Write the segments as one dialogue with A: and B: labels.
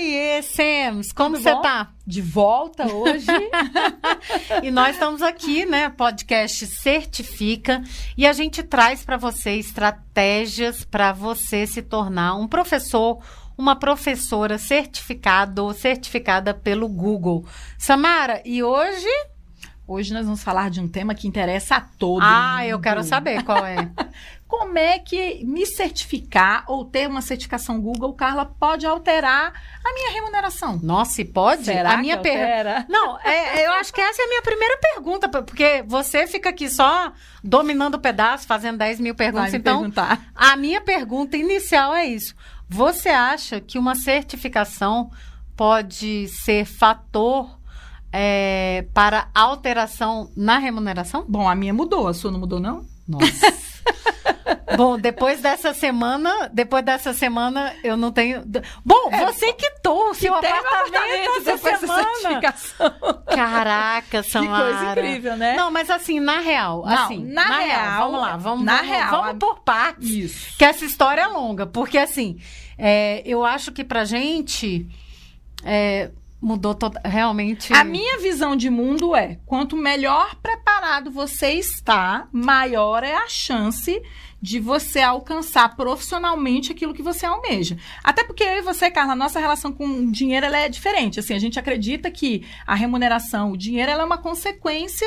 A: Oiê, Sams, como você tá?
B: De volta hoje.
A: e nós estamos aqui, né? Podcast Certifica e a gente traz para você estratégias para você se tornar um professor, uma professora certificado ou certificada pelo Google. Samara, e hoje
B: Hoje nós vamos falar de um tema que interessa a todos.
A: Ah, eu quero saber qual é.
B: Como é que me certificar ou ter uma certificação Google, Carla, pode alterar a minha remuneração?
A: Nossa, e pode?
B: Será
A: a minha
B: pergunta.
A: Não, é, eu acho que essa é a minha primeira pergunta, porque você fica aqui só dominando o pedaço, fazendo 10 mil perguntas. então,
B: perguntar.
A: a minha pergunta inicial é isso. Você acha que uma certificação pode ser fator é, para alteração na remuneração?
B: Bom, a minha mudou, a sua não mudou, não?
A: Nossa. Bom, depois dessa semana, depois dessa semana, eu não tenho. Bom, é, você quitou o seu apartamento, apartamento essa semana. Caraca, Samara.
B: Que coisa incrível, né?
A: Não, mas assim, na real,
B: não,
A: assim,
B: na, na real, real,
A: vamos lá, vamos,
B: na
A: vamos,
B: real,
A: vamos por partes.
B: Isso.
A: Que essa história é longa, porque assim, é, eu acho que pra gente é, mudou realmente.
B: A minha visão de mundo é: quanto melhor preparado você está, maior é a chance de você alcançar profissionalmente aquilo que você almeja. Até porque eu e você, Carla, a nossa relação com o dinheiro ela é diferente. Assim, a gente acredita que a remuneração, o dinheiro, ela é uma consequência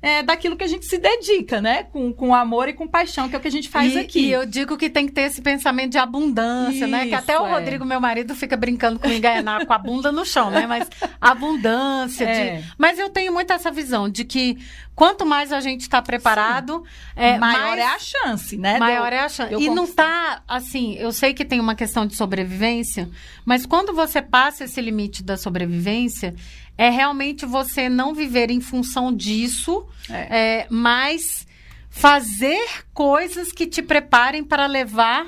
B: é, daquilo que a gente se dedica, né? Com, com amor e com paixão, que é o que a gente faz
A: e,
B: aqui.
A: E eu digo que tem que ter esse pensamento de abundância, Isso, né? Que até o é. Rodrigo, meu marido, fica brincando com enganar com a bunda no chão, né? Mas abundância. É. De... Mas eu tenho muito essa visão de que quanto mais a gente está preparado,
B: é, maior mais... é a chance, né?
A: Maior é a chance. E não está assim, eu sei que tem uma questão de sobrevivência, mas quando você passa esse limite da sobrevivência, é realmente você não viver em função disso, é. É, mas fazer coisas que te preparem para levar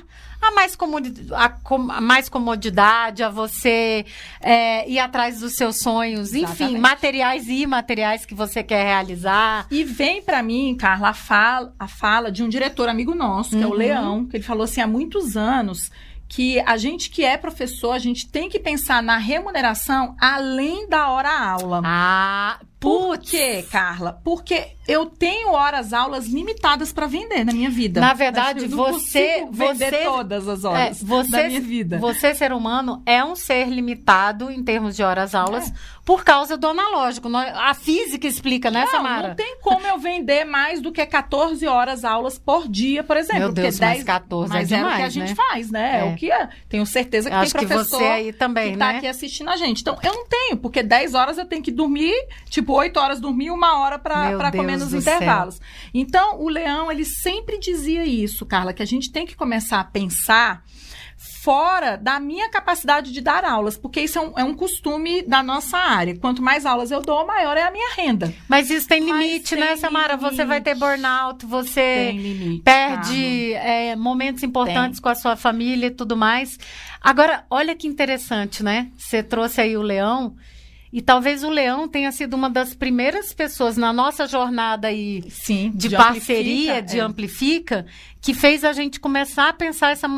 A: a mais, comodidade, a, com, a mais comodidade, a você é, ir atrás dos seus sonhos, Exatamente. enfim, materiais e imateriais que você quer realizar.
B: E vem para mim, Carla, a fala, a fala de um diretor amigo nosso, que uhum. é o uhum. Leão, que ele falou assim há muitos anos que a gente que é professor, a gente tem que pensar na remuneração além da hora aula.
A: Ah,
B: por quê, Carla? Porque eu tenho horas aulas limitadas para vender na minha vida.
A: Na verdade, você
B: vender
A: você
B: todas as horas é, você, da minha vida.
A: Você ser humano é um ser limitado em termos de horas aulas é. por causa do analógico. A física explica, né,
B: não,
A: Samara?
B: Não tem como eu vender mais do que 14 horas aulas por dia, por exemplo.
A: Meu Deus,
B: porque
A: 10, 14
B: mas
A: é, demais,
B: é o que a gente né? faz, né? É. é. o que é. Tenho certeza que
A: Acho
B: tem professor
A: que você aí também,
B: que
A: tá
B: aqui assistindo a gente. Então, eu não tenho, porque 10 horas eu tenho que dormir, tipo, 8 horas dormir, uma hora para comer nos intervalos. Céu. Então, o Leão, ele sempre dizia isso, Carla, que a gente tem que começar a pensar fora da minha capacidade de dar aulas, porque isso é um, é um, costume da nossa área. Quanto mais aulas eu dou, maior é a minha renda.
A: Mas isso tem limite, né, Samara? Limite. Você vai ter burnout, você limite, perde é, momentos importantes tem. com a sua família e tudo mais. Agora, olha que interessante, né? Você trouxe aí o leão. E talvez o Leão tenha sido uma das primeiras pessoas na nossa jornada aí
B: Sim,
A: de, de parceria, amplifica, de é. Amplifica, que fez a gente começar a pensar essa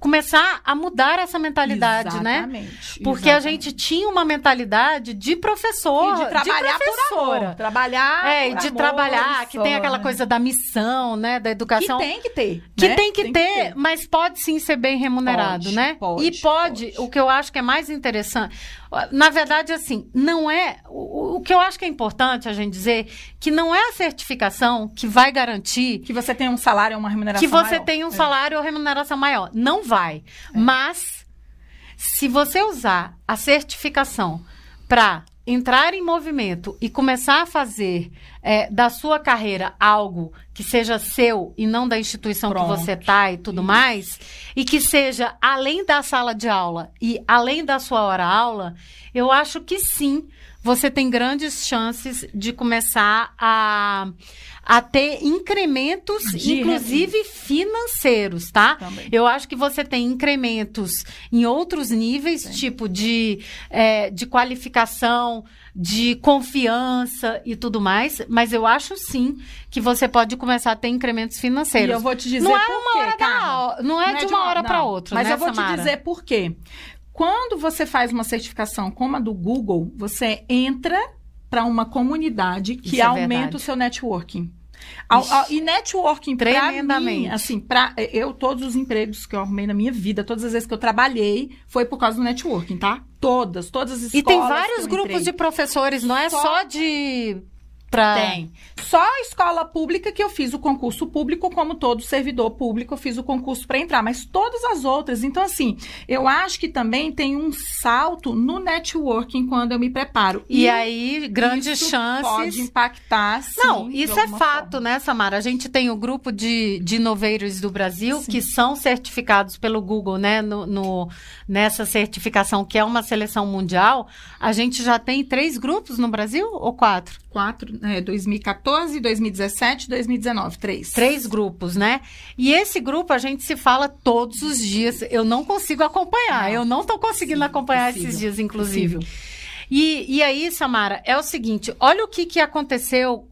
A: começar a mudar essa mentalidade,
B: né?
A: exatamente, né? Porque exatamente. a gente tinha uma mentalidade de professor,
B: e de trabalhar
A: de
B: por amor, trabalhar
A: é, de
B: amor,
A: trabalhar, que tem aquela coisa da missão, né, da educação.
B: Que tem que ter,
A: que
B: né?
A: tem que tem ter, que ter, mas pode sim ser bem remunerado,
B: pode,
A: né?
B: Pode,
A: e pode,
B: pode,
A: o que eu acho que é mais interessante, na verdade assim, não é o, o que eu acho que é importante a gente dizer que não é a certificação que vai garantir
B: que você tem um salário ou uma remuneração
A: que você
B: maior.
A: tenha um é. salário ou remuneração maior. Não vai. É. Mas se você usar a certificação para entrar em movimento e começar a fazer é, da sua carreira algo que seja seu e não da instituição Pronto. que você está e tudo Isso. mais, e que seja além da sala de aula e além da sua hora aula, eu acho que sim, você tem grandes chances de começar a, a ter incrementos, de inclusive financeiros, tá?
B: Também.
A: Eu acho que você tem incrementos em outros níveis, Sim. tipo de, é, de qualificação, de confiança e tudo mais, mas eu acho sim que você pode começar a ter incrementos financeiros.
B: E eu vou te dizer
A: não é
B: por
A: uma
B: quê,
A: hora da, não, é não é de uma, hora para outra,
B: Mas
A: né,
B: eu vou
A: Samara?
B: te dizer por quê Quando você faz uma certificação como a do Google, você entra para uma comunidade que
A: é
B: aumenta
A: verdade.
B: o seu networking. Ao- ao- e networking, pra
A: Tremendamente.
B: mim, assim, pra, eu, todos os empregos que eu arrumei na minha vida, todas as vezes que eu trabalhei, foi por causa do networking, tá? Todas, todas as escolas.
A: E tem vários grupos
B: entrei.
A: de professores, não é
B: Só-
A: só, de. Pra...
B: Tem. Só a escola pública que eu fiz o concurso público, como todo servidor público, eu fiz o concurso para entrar, mas todas as outras. Então, assim, eu acho que também tem um salto no networking quando eu me preparo.
A: E, aí, grandes
B: isso
A: chances.
B: Pode impactar, sim,
A: Não, isso é fato,
B: forma.
A: né, Samara? A gente tem o grupo de, de inoveiros do Brasil
B: Sim.
A: que são certificados pelo Google, né? No, no- nessa certificação que é uma seleção mundial. A gente já tem três grupos no Brasil ou quatro?
B: Quatro, é, 2014, 2017, 2019, três.
A: Três grupos, né? E esse grupo a gente se fala todos os dias. Eu não consigo acompanhar. Eu não estou conseguindo
B: Sim,
A: acompanhar
B: possível,
A: esses dias, inclusive.
B: Possível.
A: E, e aí, Samara, é o seguinte: olha o que, que aconteceu.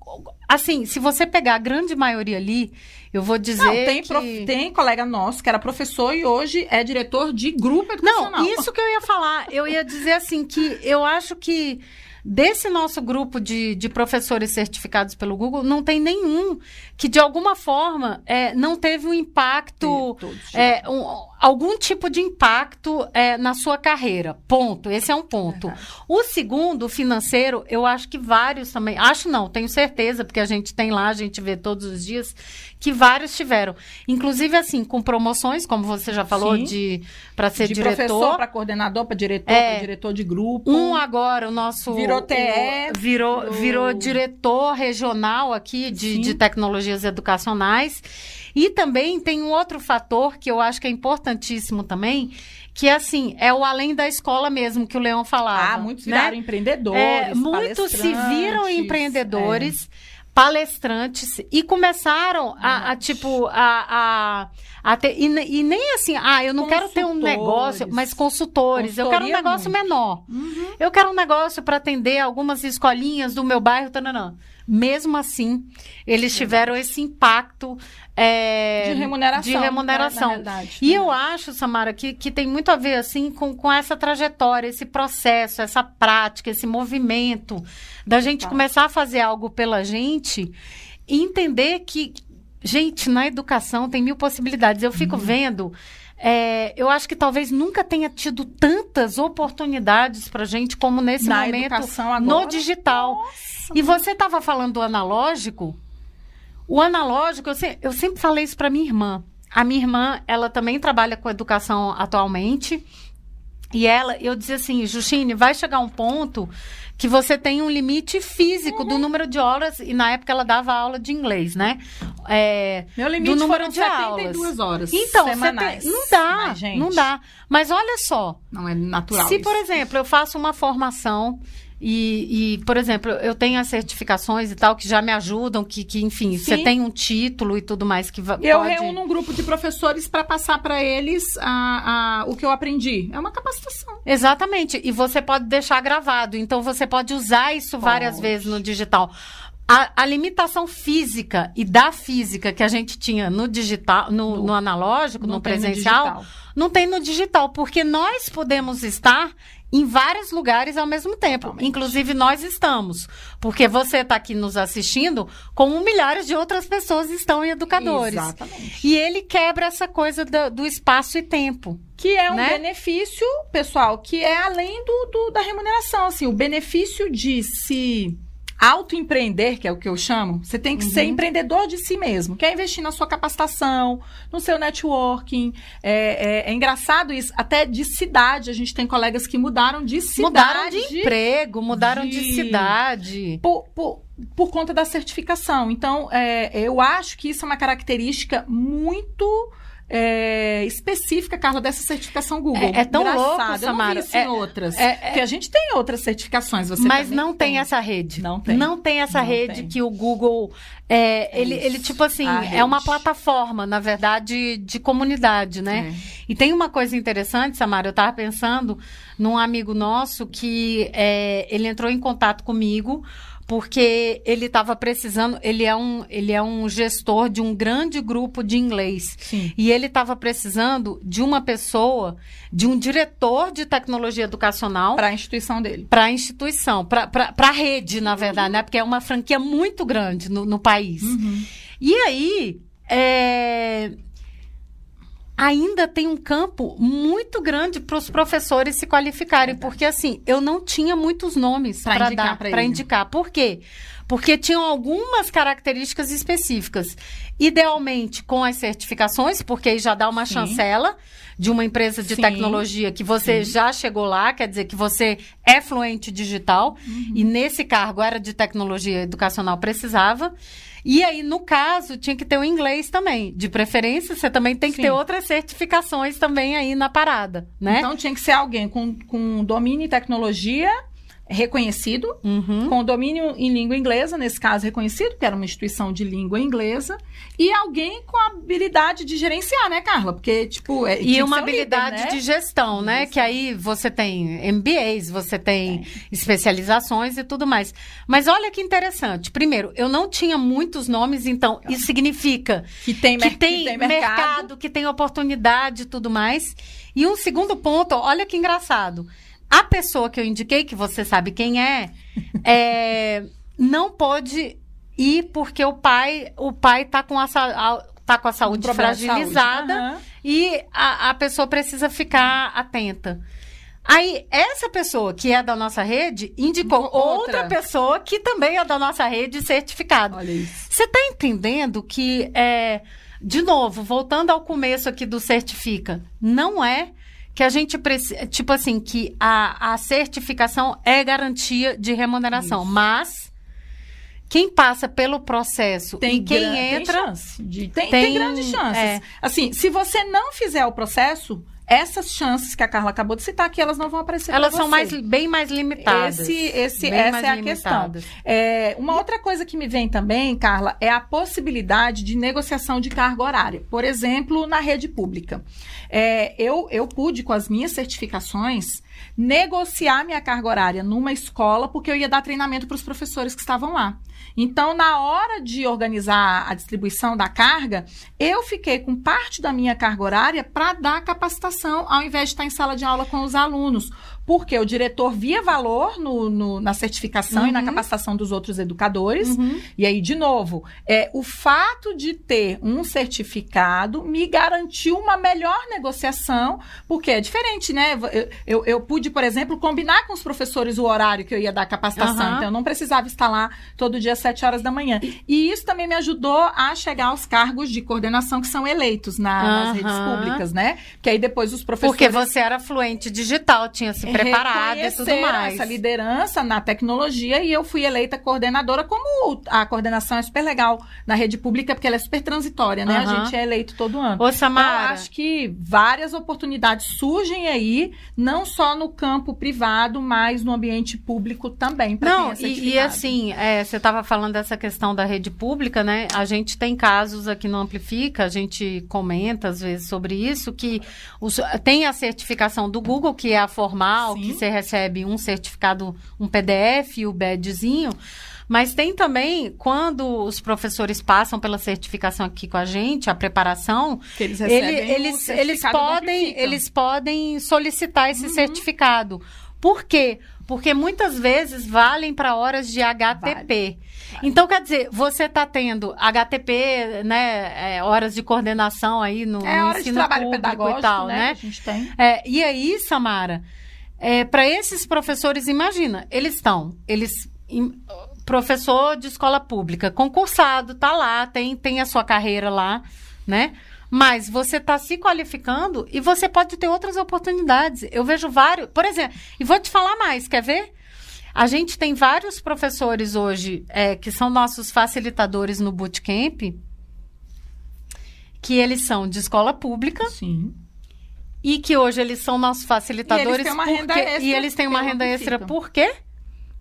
A: Assim, se você pegar a grande maioria ali, eu vou dizer.
B: Não, tem,
A: que...
B: prof- tem colega nosso que era professor e hoje é diretor de grupo educacional.
A: Não, isso que eu ia falar. Eu ia dizer assim que eu acho que desse nosso grupo de, de professores certificados pelo Google, não tem nenhum que, de alguma forma, é, não teve um impacto. É, um- algum tipo de impacto é, na sua carreira. Ponto. Esse é um ponto.
B: Verdade.
A: O segundo, financeiro, eu acho que vários também. Acho não, tenho certeza, porque a gente tem lá, a gente vê todos os dias, que vários tiveram. Inclusive, assim, com promoções, como você já falou,
B: Sim.
A: de para ser
B: de
A: diretor.
B: professor para coordenador, para diretor,
A: É.
B: para diretor de grupo.
A: Um agora, o nosso.
B: Virou
A: o-
B: TE,
A: virou,
B: virou-
A: virou diretor regional aqui de, de tecnologias educacionais. E também tem um outro fator que eu acho que é importantíssimo também, que é assim, é o além da escola mesmo que o Leão falava.
B: Ah, muitos
A: né?
B: viraram empreendedores.
A: É, muitos se viram empreendedores, palestrantes e começaram a, a, tipo a, a, a ter, e, e nem assim, ah, eu não quero ter um negócio, mas consultores, eu quero um
B: Consultoria
A: negócio menor.
B: é. Uhum.
A: Eu quero um negócio para atender algumas escolinhas do meu bairro, tananã. Mesmo assim, eles tiveram esse impacto é,
B: De remuneração.
A: de remuneração.
B: realidade.
A: E eu acho, Samara, que, que tem muito a ver assim com, com essa trajetória, esse processo, essa prática, esse movimento da gente
B: Tá.
A: começar a fazer algo pela gente e entender que, gente, na educação tem mil possibilidades. Eu
B: Uhum.
A: fico vendo. É, eu acho que talvez nunca tenha tido tantas oportunidades para gente como nesse
B: Na
A: momento
B: educação
A: no
B: agora.
A: digital. E você estava falando do analógico. O analógico, eu, se- eu sempre falei isso para minha irmã. A minha irmã, ela também trabalha com educação atualmente. E ela, eu dizia assim, Justine, vai chegar um ponto que você tem um limite físico
B: Uhum.
A: do número de horas. E na época ela dava aula de inglês, né? É,
B: Meu limite
A: do número
B: foram
A: de
B: 72 horas
A: então,
B: semanais.
A: tem, não dá,
B: gente,
A: não dá. Mas olha só,
B: Não é natural
A: se,
B: isso.
A: por exemplo, eu faço uma formação e, e, por exemplo, eu tenho as certificações e tal que já me ajudam, que, que enfim, você tem um título e tudo mais que va-
B: Eu
A: pode...
B: reúno um grupo de professores para passar para eles a, a- o que eu aprendi. É uma capacitação.
A: Exatamente. E você pode deixar gravado. Então você pode usar isso várias vezes no digital. A, a limitação física e da física que a gente tinha no digital, no,
B: No-
A: no analógico, no
B: no
A: presencial,
B: digital.
A: não tem no digital, porque nós podemos estar em vários lugares ao mesmo tempo.
B: Totalmente.
A: Inclusive nós estamos, porque você está aqui nos assistindo, como milhares de outras pessoas estão em educadores.
B: Exatamente.
A: E ele quebra essa coisa do, do espaço e tempo.
B: Que é um
A: Né?
B: benefício, pessoal, que é além do, do- da remuneração. Assim, o benefício de se autoempreender, que é o que eu chamo, você tem que ser empreendedor de si mesmo. Quer investir na sua capacitação, no seu networking. É, é- é engraçado isso. Até de cidade, a gente tem colegas que mudaram de cidade.
A: mudaram de emprego, mudaram de,
B: de-
A: cidade.
B: por, por, por conta da certificação. Então, é, eu acho que isso é uma característica muito é, específica, Carla, dessa certificação Google.
A: É- é tão
B: Engraçado,
A: louco,
B: eu não
A: Samara.
B: vi
A: É-
B: outras.
A: é- é-
B: Porque a gente tem outras certificações, você
A: Mas não tem essa rede.
B: Não tem.
A: Não tem essa
B: Não
A: rede
B: tem.
A: que o Google. é, ele, ele, tipo assim,
B: a
A: é uma plataforma, na verdade, de comunidade, né?
B: É.
A: E tem uma coisa interessante, Samara, eu tava pensando num amigo nosso que ele entrou em contato comigo porque ele estava precisando, ele é, um, ele é um gestor de um grande grupo de inglês.
B: Sim.
A: E ele estava precisando de uma pessoa, de um diretor de tecnologia educacional
B: Para a instituição dele.
A: para a instituição, para a rede, na verdade, né? Porque é uma franquia muito grande no, no país.
B: Uhum.
A: E aí, é, ainda tem um campo muito grande para os professores se qualificarem, porque assim, eu não tinha muitos nomes para
B: indicar
A: dar, para indicar. Por quê? Porque tinham algumas características específicas. Idealmente com as certificações, porque aí já dá uma
B: Sim.
A: chancela de uma empresa de
B: Sim.
A: tecnologia que você já chegou lá, quer dizer que você é fluente digital,
B: Uhum.
A: e nesse cargo era de tecnologia educacional, precisava. E aí, no caso, tinha que ter o inglês também. De preferência, você também tem que
B: Sim.
A: ter outras certificações também aí na parada, né?
B: Então tinha que ser alguém com, com domínio em tecnologia reconhecido,
A: Uhum.
B: com domínio em língua inglesa, nesse caso reconhecido, porque era uma instituição de língua inglesa, e alguém com habilidade de gerenciar, né, Carla? Porque, tipo, é,
A: E
B: que
A: uma
B: um líder,
A: habilidade
B: né?
A: de gestão, né? Que aí você tem MBAs, você tem especializações e tudo mais. Mas olha que interessante. Primeiro, eu não tinha muitos nomes, então isso significa
B: que tem,
A: que tem,
B: que tem
A: mercado. que tem oportunidade e tudo mais. E um segundo ponto, olha que engraçado. A pessoa que eu indiquei, que você sabe quem é, é, não pôde ir porque o pai, o pai tá com a, tá com a saúde
B: de
A: fragilizada
B: saúde. Aham.
A: e a, a pessoa precisa ficar atenta. Aí, essa pessoa que é da nossa rede indicou
B: Outra.
A: outra pessoa que também é da nossa rede certificada.
B: Olha isso.
A: Você está entendendo que, é, de novo, voltando ao começo aqui do certifica, não é que a gente precisa, tipo assim, que a, a certificação é garantia de remuneração, mas quem passa pelo processo
B: Tem
A: e quem entra
B: Tem, chance de- tem,
A: tem-
B: tem grandes chances.
A: é.
B: Assim, se você não fizer o processo, essas chances que a Carla acabou de citar aqui, elas não vão aparecer
A: Elas são mais, bem mais limitadas.
B: Esse, esse,
A: Bem
B: essa é a questão.
A: limitadas.
B: É, uma outra coisa que me vem também, Carla, é a possibilidade de negociação de carga horária. Por exemplo, na rede pública. É, eu, eu pude, com as minhas certificações, negociar minha carga horária numa escola, porque eu ia dar treinamento para os professores que estavam lá. Então, na hora de organizar a distribuição da carga, eu fiquei com parte da minha carga horária para dar capacitação, ao invés de estar em sala de aula com os alunos. Porque o diretor via valor no, no- na certificação e na
A: Uhum.
B: capacitação dos outros educadores.
A: Uhum.
B: E aí, de novo, é, o fato de ter um certificado me garantiu uma melhor negociação, porque é diferente, né? Eu, eu, eu pude, por exemplo, combinar com os professores o horário que eu ia dar capacitação.
A: Aham.
B: Então, eu não precisava estar lá todo dia às 7 horas da manhã. E isso também me ajudou a chegar aos cargos de coordenação que são eleitos na- nas redes públicas, né? Que aí depois os professores
A: Porque você era fluente digital, tinha se preparado e tudo mais.
B: essa liderança na tecnologia e eu fui eleita coordenadora, como a coordenação é super legal na rede pública, porque ela é super transitória, né?
A: Aham.
B: A gente é eleito todo ano.
A: Ô,
B: Então, eu
A: Samara,
B: acho que várias oportunidades surgem aí, não só no campo privado, mas no ambiente público também.
A: Não,
B: é
A: e, e assim, é, você estava falando dessa questão da rede pública, né? A gente tem casos aqui no Amplifica, a gente comenta às vezes sobre isso, que os- tem a certificação do Google, que é a formal,
B: Sim.
A: que você recebe um certificado, um PDF e o badgezinho. Mas tem também, quando os professores passam pela certificação aqui com a gente, a preparação,
B: Que eles
A: ele- eles, eles, podem, eles podem solicitar esse
B: Uhum.
A: certificado. Por quê? Porque muitas vezes valem para horas de HTP. Então, quer dizer, você está tendo HTP, né, é, horas de coordenação aí no,
B: É
A: no
B: hora de
A: ensino
B: trabalho
A: público
B: pedagógico,
A: e tal,
B: né?
A: né?
B: Que a gente tem.
A: É, e aí, Samara, para esses professores, imagina, eles estão, eles im- professor de escola pública, concursado, tá lá, tem, tem a sua carreira lá, né? Mas você está se qualificando e você pode ter outras oportunidades. Eu vejo vários, por exemplo, e vou te falar mais, quer ver? A gente tem vários professores hoje é, que são nossos facilitadores no bootcamp, que eles são de escola pública
B: Sim.
A: E que hoje eles são nossos facilitadores.
B: E eles têm uma
A: porque-
B: renda extra
A: E eles têm uma renda extra por quê?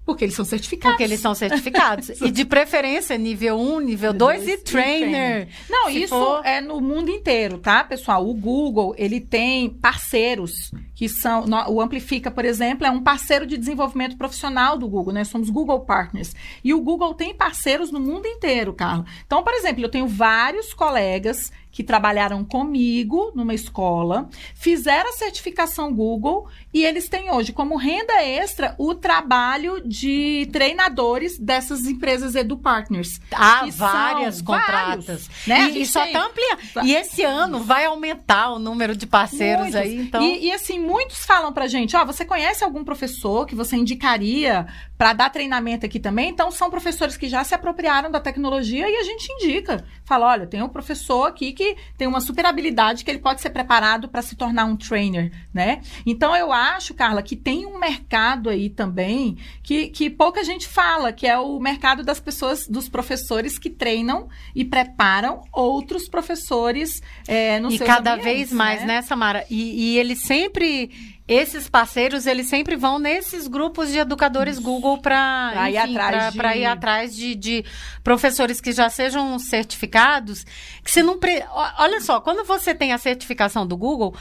B: Porque eles são certificados.
A: Porque eles são certificados. e de preferência, nível 1, nível 2 e trainer.
B: Não,
A: Se
B: isso
A: for-
B: é no mundo inteiro, tá, pessoal? O Google, ele tem parceiros que são. O Amplifica, por exemplo, é um parceiro de desenvolvimento profissional do Google, né? Somos Google Partners. E o Google tem parceiros no mundo inteiro, Carla. Então, por exemplo, eu tenho vários colegas que trabalharam comigo numa escola, fizeram a certificação Google e eles têm hoje como renda extra o trabalho de treinadores dessas empresas Edu Partners.
A: Há várias contratas.
B: vários, né?
A: E, e só
B: tem-
A: tá ampliando. E esse ano vai aumentar o número de parceiros
B: Muitos.
A: aí, então.
B: E, e, assim, muitos falam pra gente, ó, você conhece algum professor que você indicaria pra dar treinamento aqui também? Então, são professores que já se apropriaram da tecnologia e a gente indica. Fala, olha, tem um professor aqui que tem uma super habilidade que ele pode ser preparado para se tornar um trainer, né? Então, eu acho, Carla, que tem um mercado aí também que, que pouca gente fala, que é o mercado das pessoas, dos professores que treinam e preparam outros professores é, nos
A: e
B: seus
A: cada
B: ambientes,
A: vez mais, né, Samara? E, e eles sempre, esses parceiros, eles sempre vão nesses grupos de educadores Google para
B: ir atrás de-
A: ir atrás de, de professores que já sejam certificados. Que você não pre... Olha só, quando você tem a certificação do Google,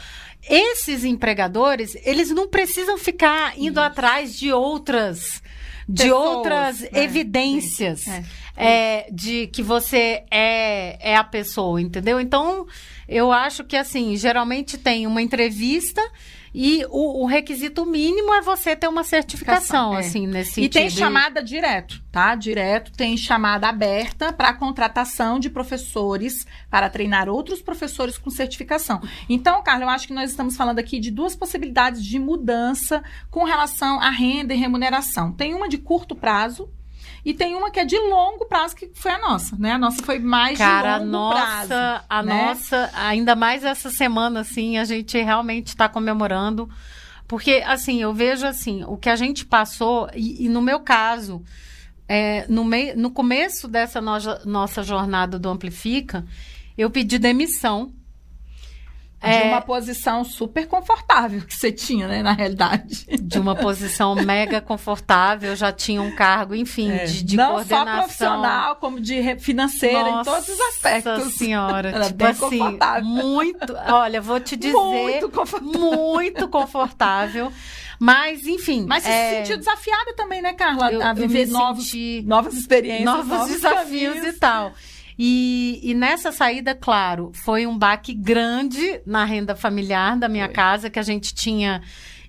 A: esses empregadores, eles não precisam ficar indo atrás de outras de
B: Pessoas,
A: outras
B: né?
A: evidências
B: É.
A: é, de que você é, é a pessoa, entendeu? Então, eu acho que, assim, geralmente tem uma entrevista e o, o requisito mínimo é você ter uma certificação,
B: É.
A: assim, nesse
B: E
A: sentido.
B: tem chamada direto, tá? Direto tem chamada aberta para contratação de professores para treinar outros professores com certificação. Então, Carla, eu acho que nós estamos falando aqui de duas possibilidades de mudança com relação à renda e remuneração. Tem uma de curto prazo e tem uma que é de longo prazo, que foi a nossa, né? A nossa foi mais
A: Cara, a
B: de longo
A: nossa,
B: prazo.
A: a
B: né?
A: nossa, ainda mais essa semana, assim, a gente realmente está comemorando. Porque, assim, eu vejo, assim, o que a gente passou, e, e no meu caso, é, no, mei, no começo dessa nossa jornada do Amplifica, eu pedi demissão.
B: De
A: É,
B: uma posição super confortável que você tinha, né? Na realidade.
A: de uma posição mega confortável, já tinha um cargo, enfim, de, de
B: É. Não só
A: coordenação.
B: profissional, como de financeira, em todos os aspectos.
A: Nossa senhora,
B: Era
A: tipo assim,
B: confortável.
A: muito, olha, vou te dizer,
B: Muito confortável.
A: muito confortável. Mas, enfim,
B: Mas você
A: é,
B: se sentiu desafiada também, né, Carla?
A: eu-
B: a viver novos, novas experiências,
A: novos, desafios
B: caminhos.
A: e tal. E, e nessa saída, claro, foi um baque grande na renda familiar da minha
B: Foi.
A: casa, que a gente tinha,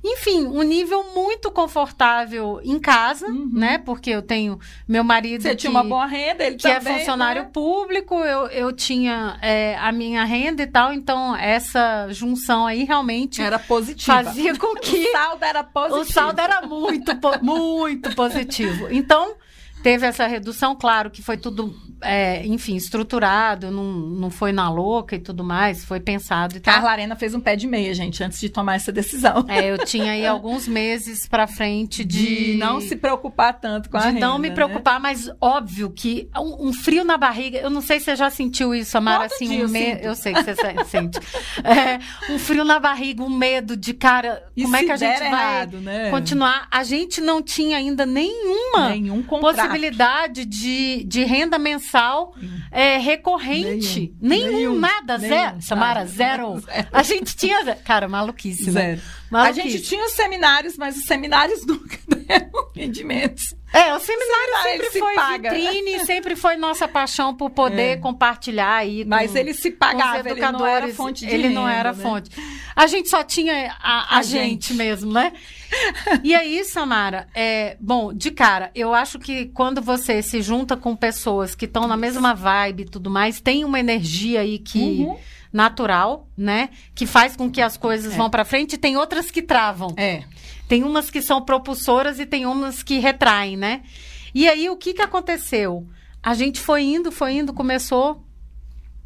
A: enfim, um nível muito confortável em casa, né? Porque eu tenho meu marido.
B: Uhum. Você
A: que,
B: tinha uma boa renda, ele
A: que é
B: também,
A: funcionário
B: né?
A: público, eu, eu tinha é, a minha renda e tal, então essa junção aí realmente
B: Era positiva.
A: fazia com que
B: O saldo era positivo.
A: o saldo era muito, muito positivo. Então, teve essa redução, claro que foi tudo, é, enfim, estruturado, não, não foi na louca e tudo mais, foi pensado e tal.
B: Carla Arena fez um pé de meia, gente, antes de tomar essa decisão.
A: É, eu tinha aí alguns meses pra frente de,
B: De não se preocupar tanto com a
A: de não me
B: né?
A: preocupar, mas óbvio que um, um frio na barriga. Eu não sei se você já sentiu isso, Amara,
B: Todo
A: assim, um
B: eu
A: me...
B: sinto.
A: Eu sei que você se- sente. É, um frio na barriga, um medo de cara.
B: E
A: como é que a gente vai
B: errado, né?
A: continuar? A gente não tinha ainda nenhuma
B: Nenhum
A: possibilidade de, de renda mensal é, recorrente.
B: Nenhum.
A: Nenhum,
B: Nenhum.
A: nada,
B: Nenhum.
A: zero. Samara, zero.
B: Zero.
A: A gente tinha. Cara, maluquice, né?
B: Zero. A
A: Maluquice.
B: gente tinha os seminários, mas os seminários nunca deram rendimentos.
A: É, o seminário
B: Seminário,
A: sempre
B: se
A: foi
B: paga.
A: vitrine, sempre foi nossa paixão por poder
B: É.
A: compartilhar aí.
B: Mas
A: com-
B: ele se pagava, ele não era fonte de
A: Ele não
B: renda,
A: era
B: né?
A: fonte. A gente só tinha a, a
B: A
A: gente.
B: gente.
A: mesmo, né? E aí, Samara, é, bom, de cara, eu acho que quando você se junta com pessoas que estão na mesma vibe e tudo mais, tem uma energia aí que
B: Uhum.
A: natural, né? Que faz com que as coisas
B: É.
A: vão pra frente e tem outras que travam.
B: É.
A: Tem umas que são propulsoras e tem umas que retraem, né? E aí, o que que aconteceu? A gente foi indo, foi indo, começou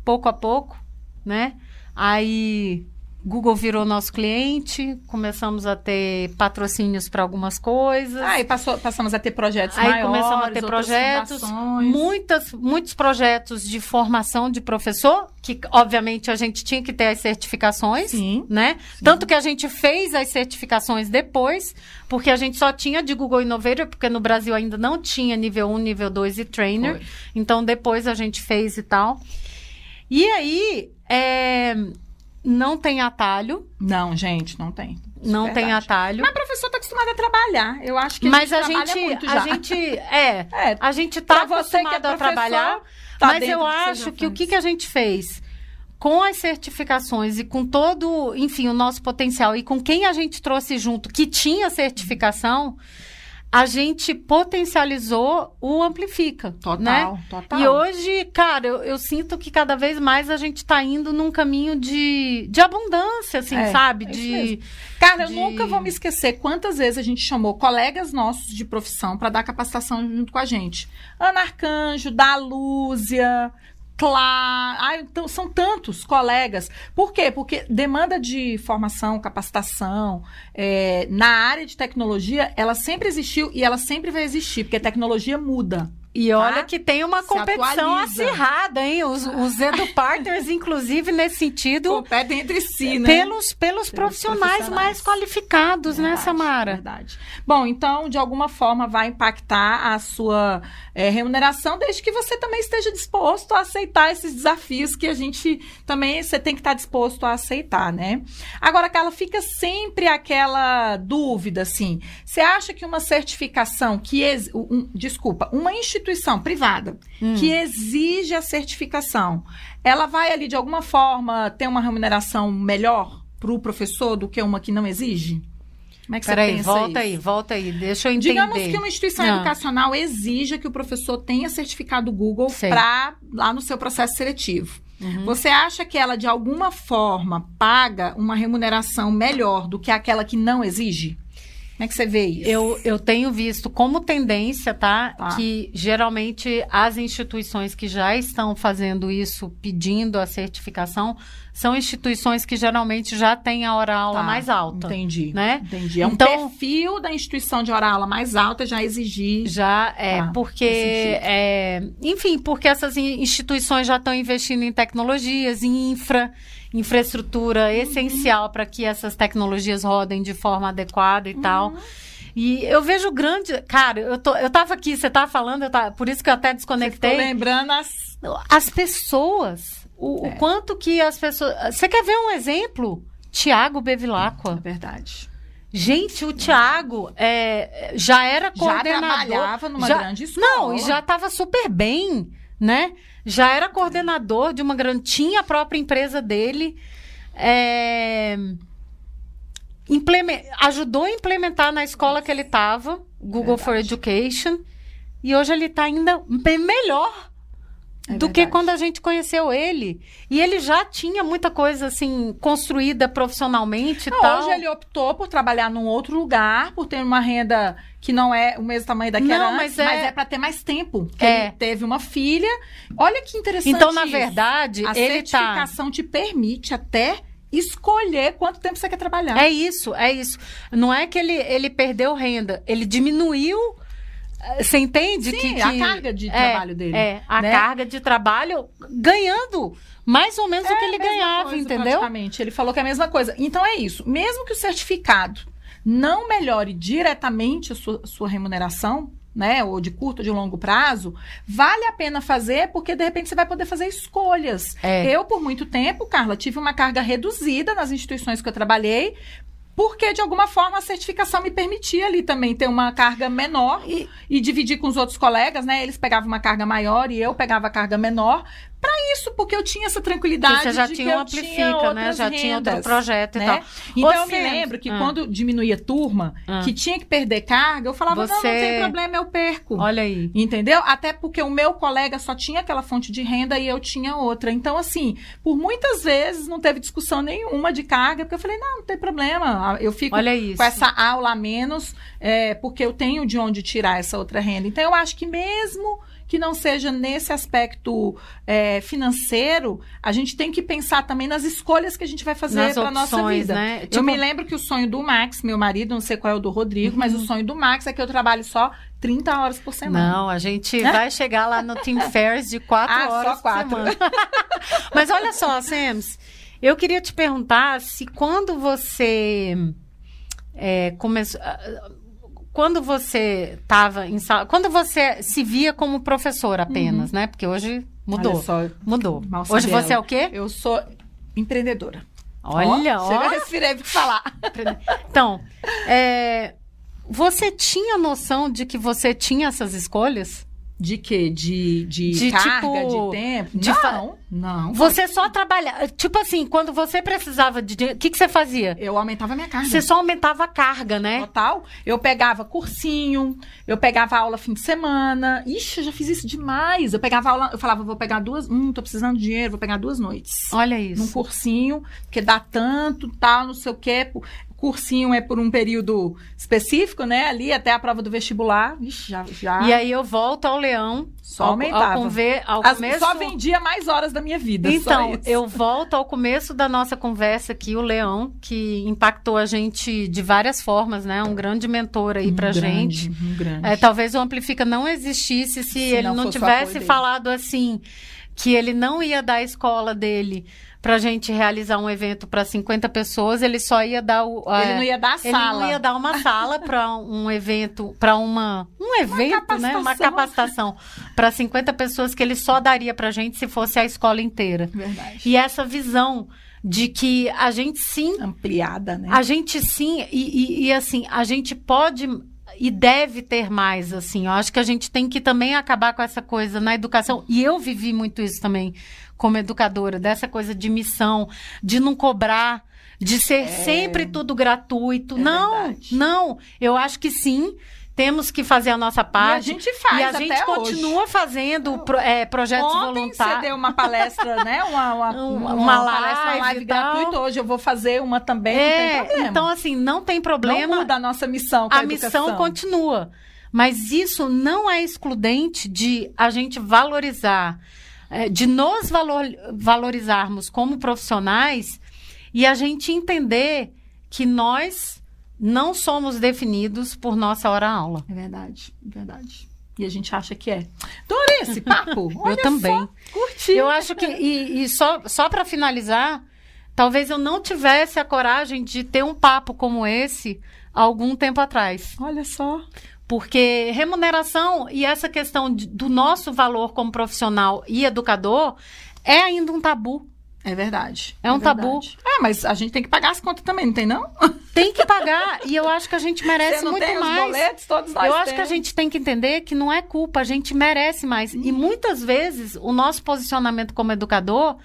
A: pouco a pouco, né? Aí, Google virou nosso cliente, começamos a ter patrocínios para algumas coisas.
B: Aí passou, passamos a ter projetos
A: Aí
B: maiores,
A: começamos a ter projetos,
B: fundações.
A: muitas, muitos projetos de formação de professor, que obviamente a gente tinha que ter as certificações,
B: Sim.
A: né? Tanto que a gente fez as certificações depois, porque a gente só tinha de Google Innovator, porque no Brasil ainda não tinha nível 1, nível 2 e trainer.
B: Foi.
A: Então depois a gente fez e tal. E aí, é, não tem atalho.
B: Não, gente, não tem.
A: Não
B: verdade.
A: tem atalho.
B: Mas professor está acostumado a trabalhar. Eu acho que a
A: Mas
B: gente
A: a gente,
B: muito
A: a
B: já.
A: gente é,
B: É,
A: a gente tá
B: pra você que é
A: a trabalhar,
B: tá
A: mas eu
B: que
A: acho que o que, que a gente fez com as certificações e com todo, enfim, o nosso potencial e com quem a gente trouxe junto que tinha certificação, a gente potencializou o Amplifica,
B: Total,
A: né?
B: total.
A: E hoje, cara, eu, eu sinto que cada vez mais a gente tá indo num caminho de, de abundância, assim,
B: É,
A: sabe?
B: é
A: de.
B: Cara, eu
A: de-
B: nunca vou me esquecer quantas vezes a gente chamou colegas nossos de profissão para dar capacitação junto com a gente. Ana Arcanjo, da Lúzia, Clá. Ai, então, são tantos colegas. Por quê? Porque demanda de formação, capacitação é, na área de tecnologia, ela sempre existiu e ela sempre vai existir, porque a tecnologia muda.
A: E olha
B: Tá?
A: que tem uma competição acirrada, hein? Os, os Edu Partners, inclusive, nesse sentido,
B: Competem entre si, né?
A: pelos, pelos profissionais,
B: profissionais.
A: mais qualificados, né,
B: Verdade,
A: Samara?
B: Verdade. Bom, então, de alguma forma, vai impactar a sua eh, remuneração, desde que você também esteja disposto a aceitar esses desafios que a gente também, você tem que estar disposto a aceitar, né? Agora, Carla, fica sempre aquela dúvida, assim, você acha que uma certificação que, um- desculpa, uma instituição privada
A: Hum.
B: que exige a certificação, ela vai ali, de alguma forma, ter uma remuneração melhor para o professor do que uma que não exige? Como é que
A: Peraí,
B: você pensa
A: volta
B: isso?
A: aí, volta aí, deixa eu entender.
B: Digamos que uma instituição
A: Não.
B: educacional exija que o professor tenha certificado Google para lá no seu processo seletivo.
A: Uhum.
B: Você acha que ela, de alguma forma, paga uma remuneração melhor do que aquela que não exige? Como é que você vê isso?
A: Eu, eu tenho visto como tendência, tá?
B: Tá.
A: Que geralmente as instituições que já estão fazendo isso, pedindo a certificação, são instituições que geralmente já têm a hora-aula
B: Tá,
A: mais alta.
B: Entendi.
A: né?
B: Entendi. É um
A: Então-
B: perfil da instituição de hora-aula mais alta já exigir.
A: Já é,
B: Tá,
A: porque, é, enfim, porque essas in- instituições já estão investindo em tecnologias, em infra, infraestrutura essencial para que essas tecnologias rodem de forma adequada e tal. E eu vejo grande. Cara, eu, tô, eu tava aqui, você tava falando, eu tava, por isso que eu até desconectei.
B: lembrando as.
A: As pessoas, o, o
B: É.
A: quanto que as pessoas. Você quer ver um exemplo? Tiago
B: É
A: Bevilacqua.
B: verdade.
A: Gente, o Tiago é, já era
B: Já
A: coordenador.
B: trabalhava numa
A: já-
B: grande escola.
A: Não, e já estava super bem, né? Já era coordenador de uma grande. Tinha a própria empresa dele. é, implemen- ajudou a implementar na escola que ele estava, Google for
B: Verdade.
A: Education. E hoje ele está ainda bem melhor
B: É
A: do que quando a gente conheceu ele. E ele já tinha muita coisa assim construída profissionalmente
B: Não,
A: tal.
B: hoje ele optou por trabalhar num outro lugar, por ter uma renda que não é o mesmo tamanho da que
A: Não, mas
B: antes, mas
A: é-
B: é, para ter mais tempo. Que
A: É.
B: Ele teve uma filha. Olha que interessante
A: Então, na
B: isso.
A: verdade,
B: a
A: ele tá
B: certificação te permite até escolher quanto tempo você quer trabalhar.
A: É isso, é isso. Não é que ele, ele perdeu renda, ele diminuiu. Você entende
B: Sim,
A: que, que-
B: a carga de
A: é,
B: trabalho dele.
A: É, a
B: né?
A: carga de trabalho ganhando mais ou menos o que ele
B: É
A: ganhava,
B: coisa,
A: entendeu?
B: Praticamente. Ele falou que é a mesma coisa. Então é isso. Mesmo que o certificado não melhore diretamente a sua, sua remuneração, né, ou de curto ou de longo prazo, vale a pena fazer porque de repente você vai poder fazer escolhas.
A: É.
B: Eu, por muito tempo, Carla, tive uma carga reduzida nas instituições que eu trabalhei. Porque, de alguma forma, a certificação me permitia ali também ter uma carga menor
A: E-
B: e dividir com os outros colegas, né? Eles pegavam uma carga maior e eu pegava a carga menor. Pra isso, porque eu tinha essa tranquilidade
A: Porque você já
B: de
A: tinha
B: que
A: um
B: eu
A: Amplifica,
B: tinha
A: né? Já tinha outro
B: rendas,
A: projeto e
B: né?
A: tal.
B: Então eu
A: Você-
B: me lembro que
A: Ah.
B: quando diminuía turma,
A: Ah.
B: que tinha que perder carga, eu falava, não, não
A: Você-
B: tem problema, eu perco.
A: Olha aí.
B: Entendeu? Até porque o meu colega só tinha aquela fonte de renda e eu tinha outra. Então, assim, por muitas vezes não teve discussão nenhuma de carga, porque eu falei, não, não tem problema. Eu fico com essa aula a menos, é, porque eu tenho de onde tirar essa outra renda. Então, eu acho que mesmo que não seja nesse aspecto é, financeiro, a gente tem que pensar também nas escolhas que a gente vai fazer para nossa vida.
A: né?
B: Eu
A: Tipo-
B: me lembro que o sonho do Max, meu marido, não sei qual é o do Rodrigo, mas o sonho do Max é que eu trabalhe só 30 horas por semana.
A: Não, a gente vai chegar lá no Team Fairs de quatro
B: Ah, só
A: horas
B: quatro.
A: por semana. Mas olha só, Sams, eu queria te perguntar se quando você é, começou. Quando você estava em sala. Quando você se via como professor apenas, né? Porque hoje mudou.
B: Olha só,
A: Mudou. Hoje você é
B: ela.
A: o quê?
B: eu sou empreendedora.
A: Olha, ó.
B: Chega, eu respirei pra falar.
A: Então, é, você tinha noção de que você tinha essas escolhas?
B: De quê? De, de,
A: De,
B: carga,
A: tipo,
B: de tempo?
A: de
B: não, não.
A: Você só trabalhava. Tipo assim, quando você precisava de dinheiro, o que, que você fazia?
B: Eu aumentava a minha carga.
A: Você só aumentava a carga, né?
B: Total. Eu pegava cursinho, eu pegava aula fim de semana. Ixi, eu já fiz isso demais. Eu pegava aula, eu falava, vou pegar duas. Hum, tô precisando de dinheiro, vou pegar duas noites.
A: Olha
B: Num
A: isso.
B: cursinho, porque dá tanto, tal, não sei o quê. Cursinho é por um período específico, né? Ali até a prova do vestibular. Ixi, já. já
A: E aí eu volto ao leão.
B: Só aumentava.
A: Ao, conver, ao
B: As-
A: começo.
B: Só vendia mais horas da minha vida.
A: Então, eu volto ao começo da nossa conversa aqui, o Leão, que impactou a gente de várias formas, né? Um grande mentor aí
B: Um
A: pra
B: grande,
A: gente.
B: Um grande.
A: É, talvez o Amplifica não existisse se, ele
B: não
A: não tivesse falado assim, que ele não ia dar a escola dele pra gente realizar um evento para 50 pessoas, ele só ia dar o.
B: Ele
A: é,
B: não ia dar a
A: ele
B: sala.
A: não ia dar uma sala para um evento, para uma um evento, né, uma capacitação para 50 pessoas que ele só daria pra gente se fosse a escola inteira.
B: Verdade.
A: E essa visão de que a gente sim
B: Ampliada, né?
A: a gente sim, e, e- e, assim, a gente pode e deve ter mais, assim. Eu acho que a gente tem que também acabar com essa coisa na educação. E eu vivi muito isso também como educadora, dessa coisa de missão, de não cobrar, de ser sempre tudo gratuito.
B: É
A: não,
B: verdade.
A: não. Eu acho que sim. Temos que fazer a nossa parte.
B: E a gente faz
A: E a gente
B: hoje.
A: continua fazendo pro- é, projetos
B: Ontem
A: voluntários.
B: você deu uma palestra, né? Uma, uma,
A: Uma
B: uma
A: live
B: palestra, uma live
A: e tal.
B: gratuita. Hoje eu vou fazer uma também, não tem
A: É,
B: problema.
A: então assim, não tem problema.
B: Não muda a nossa missão com a,
A: a missão continua. Mas isso não é excludente de a gente valorizar, de nos valor- valorizarmos como profissionais e a gente entender que nós não somos definidos por nossa hora-aula.
B: É verdade, é verdade. E a gente acha que é. Adorei esse papo.
A: Eu também.
B: Só, curti.
A: Eu acho que, e, e só, só para finalizar, talvez eu não tivesse a coragem de ter um papo como esse algum tempo atrás.
B: Olha só.
A: Porque remuneração e essa questão de- do nosso valor como profissional e educador é ainda um tabu.
B: É verdade.
A: É um
B: verdade.
A: tabu.
B: É, mas a gente tem que pagar as contas também, não tem não?
A: Tem que pagar e eu acho que a gente merece
B: Você não
A: muito
B: tem os
A: mais.
B: boletos, todos nós
A: Eu acho que
B: temos.
A: a gente tem que entender que não é culpa, a gente merece mais. E muitas vezes o nosso posicionamento como educador,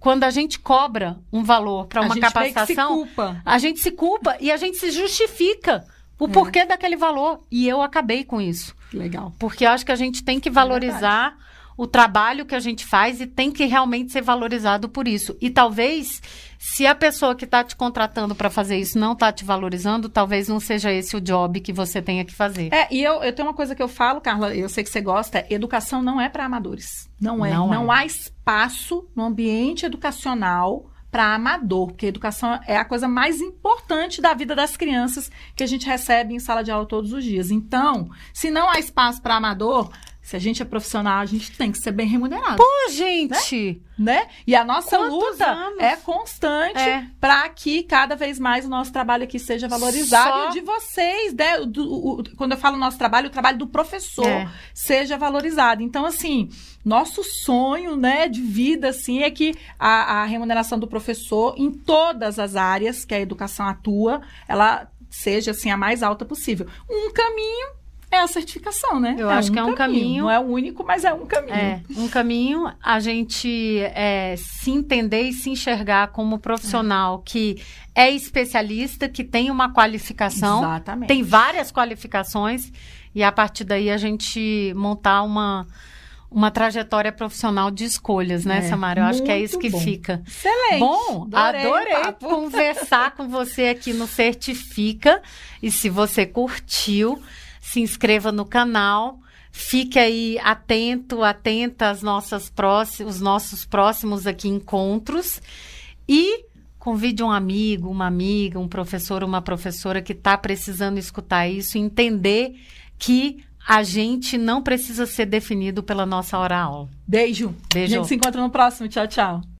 A: quando a gente cobra um valor para
B: A
A: uma
B: se
A: capacitação,
B: culpa.
A: a gente se culpa e a gente se justifica o porquê daquele valor. E eu acabei com isso.
B: Legal.
A: Porque eu acho que a gente tem que valorizar o trabalho que a gente faz e tem que realmente ser valorizado por isso. E talvez, se a pessoa que está te contratando para fazer isso não está te valorizando, talvez não seja esse o job que você tenha que fazer.
B: É, e eu, eu tenho uma coisa que eu falo, Carla, eu sei que você gosta, é, educação não é para amadores. Não é.
A: Não
B: Não,
A: é.
B: há espaço no ambiente educacional para amador, porque a educação é a coisa mais importante da vida das crianças que a gente recebe em sala de aula todos os dias. Então, se não há espaço para amador, se a gente é profissional, a gente tem que ser bem remunerado,
A: Pô, gente!
B: né? E a nossa
A: Quantos
B: luta
A: anos?
B: é constante
A: É.
B: para que cada vez mais o nosso trabalho aqui seja valorizado
A: Só-
B: e o de vocês, né? O do- o- o- quando eu falo nosso trabalho, o trabalho do professor
A: É.
B: seja valorizado. Então, assim, nosso sonho, né, de vida, assim, é que a, a remuneração do professor em todas as áreas que a educação atua, ela seja, assim, a mais alta possível. Um caminho é a certificação, né?
A: Eu acho que é um caminho.
B: Não é o único, mas é um caminho.
A: É, um caminho a gente é, se entender e se enxergar como profissional que é especialista, que tem uma qualificação,
B: Exatamente.
A: tem várias qualificações, e a partir daí a gente montar uma, uma trajetória profissional de escolhas, né,
B: É,
A: Samara? Eu acho que é isso que
B: bom.
A: fica.
B: Excelente.
A: Bom,
B: Adorei
A: adorei
B: papo.
A: conversar com você aqui no Certifica. E se você curtiu, se inscreva no canal. Fique aí atento, atenta às nossas próximos, os nossos próximos aqui encontros. E convide um amigo, uma amiga, um professor, uma professora que está precisando escutar isso entender que a gente não precisa ser definido pela nossa hora-aula.
B: Beijo.
A: Beijo.
B: A gente se encontra no próximo. Tchau, tchau.